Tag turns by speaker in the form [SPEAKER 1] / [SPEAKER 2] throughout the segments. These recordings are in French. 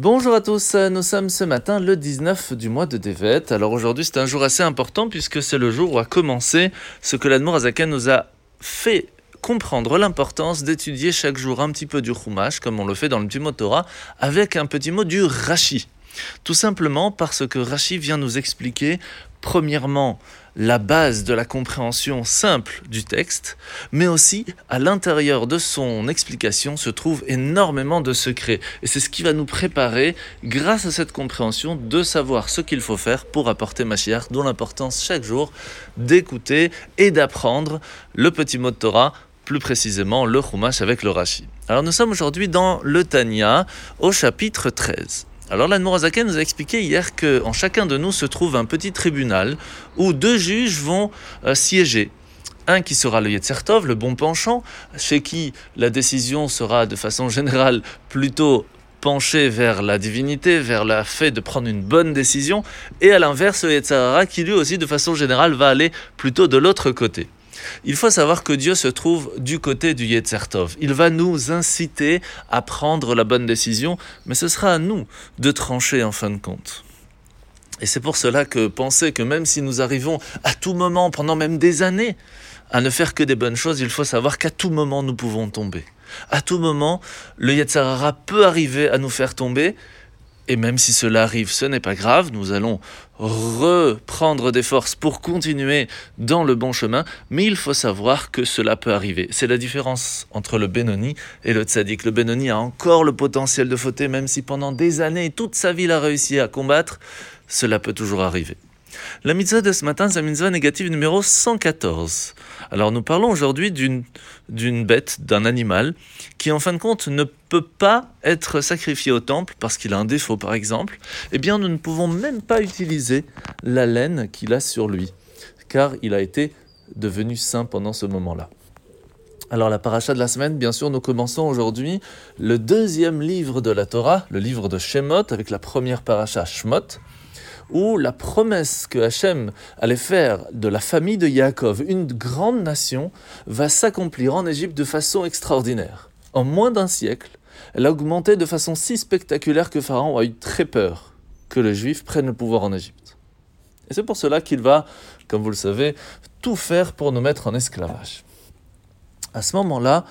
[SPEAKER 1] Bonjour à tous, nous sommes ce matin le 19 du mois de Devet. Alors aujourd'hui c'est un jour assez important puisque c'est le jour où a commencé ce que l'Admour Azaken nous a fait comprendre l'importance d'étudier chaque jour un petit peu du Chumash, comme on le fait dans le petit mot Torah, avec un petit mot du Rashi. Tout simplement parce que Rashi vient nous expliquer, premièrement, la base de la compréhension simple du texte, mais aussi à l'intérieur de son explication se trouve énormément de secrets. Et c'est ce qui va nous préparer, grâce à cette compréhension, de savoir ce qu'il faut faire pour apporter Mashiach, dont l'importance chaque jour d'écouter et d'apprendre le petit mot de Torah plus précisément le Chumash avec le Rashi. Alors nous sommes aujourd'hui dans le Tanya au chapitre 13. Alors l'Anmorazaken nous a expliqué hier qu'en chacun de nous se trouve un petit tribunal où deux juges vont euh, siéger. Un qui sera le Yetzertov, le bon penchant, chez qui la décision sera de façon générale plutôt penchée vers la divinité, vers le fait de prendre une bonne décision, et à l'inverse le Yetzerara qui lui aussi de façon générale va aller plutôt de l'autre côté. Il faut savoir que Dieu se trouve du côté du Yetzertov. Il va nous inciter à prendre la bonne décision, mais ce sera à nous de trancher en fin de compte. Et c'est pour cela que penser que même si nous arrivons à tout moment, pendant même des années, à ne faire que des bonnes choses, il faut savoir qu'à tout moment nous pouvons tomber. À tout moment, le Yetzerara peut arriver à nous faire tomber, et même si cela arrive, ce n'est pas grave, nous allons reprendre des forces pour continuer dans le bon chemin, mais il faut savoir que cela peut arriver. C'est la différence entre le Benoni et le Tzadik. Le Benoni a encore le potentiel de fauter, même si pendant des années, toute sa vie, il a réussi à combattre, cela peut toujours arriver. La mitzvah de ce matin, c'est la mitzvah négative numéro 114. Alors nous parlons aujourd'hui d'une, d'une bête, d'un animal, qui en fin de compte ne peut pas être sacrifié au temple parce qu'il a un défaut par exemple. Eh bien nous ne pouvons même pas utiliser la laine qu'il a sur lui, car il a été devenu saint pendant ce moment-là. Alors la paracha de la semaine, bien sûr, nous commençons aujourd'hui le deuxième livre de la Torah, le livre de Shemot, avec la première paracha Shemot où la promesse que Hachem allait faire de la famille de Yaakov, une grande nation, va s'accomplir en Égypte de façon extraordinaire. En moins d'un siècle, elle a augmenté de façon si spectaculaire que Pharaon a eu très peur que les Juifs prennent le pouvoir en Égypte. Et c'est pour cela qu'il va, comme vous le savez, tout faire pour nous mettre en esclavage. À ce moment-là,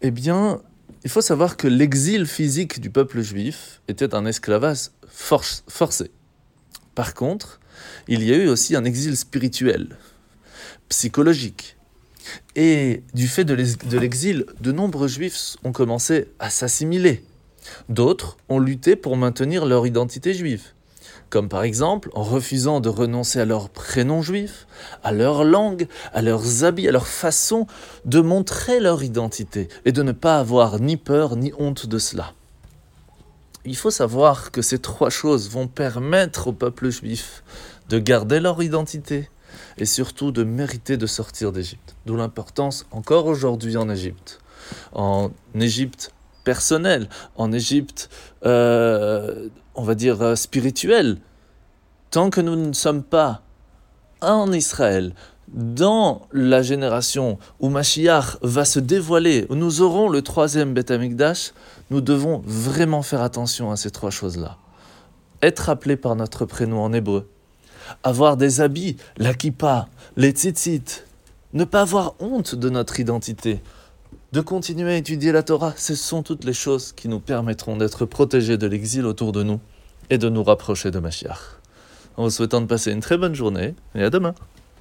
[SPEAKER 1] eh bien, il faut savoir que l'exil physique du peuple juif était un esclavage forcé. Par contre, il y a eu aussi un exil spirituel, psychologique. Et du fait de l'exil, de nombreux juifs ont commencé à s'assimiler. D'autres ont lutté pour maintenir leur identité juive, comme par exemple en refusant de renoncer à leur prénom juif, à leur langue, à leurs habits, à leur façon de montrer leur identité, et de ne pas avoir ni peur ni honte de cela. Il faut savoir que ces trois choses vont permettre au peuple juif de garder leur identité et surtout de mériter de sortir d'Égypte. D'où l'importance encore aujourd'hui en Égypte. En Égypte personnelle, en Égypte, euh, on va dire, euh, spirituelle. Tant que nous ne sommes pas en Israël, dans la génération où Mashiach va se dévoiler, où nous aurons le troisième Beth Amikdash, nous devons vraiment faire attention à ces trois choses-là. Être appelé par notre prénom en hébreu, avoir des habits, la kippa, les tzitzit, ne pas avoir honte de notre identité, de continuer à étudier la Torah, ce sont toutes les choses qui nous permettront d'être protégés de l'exil autour de nous et de nous rapprocher de Mashiach. En vous souhaitant de passer une très bonne journée et à demain.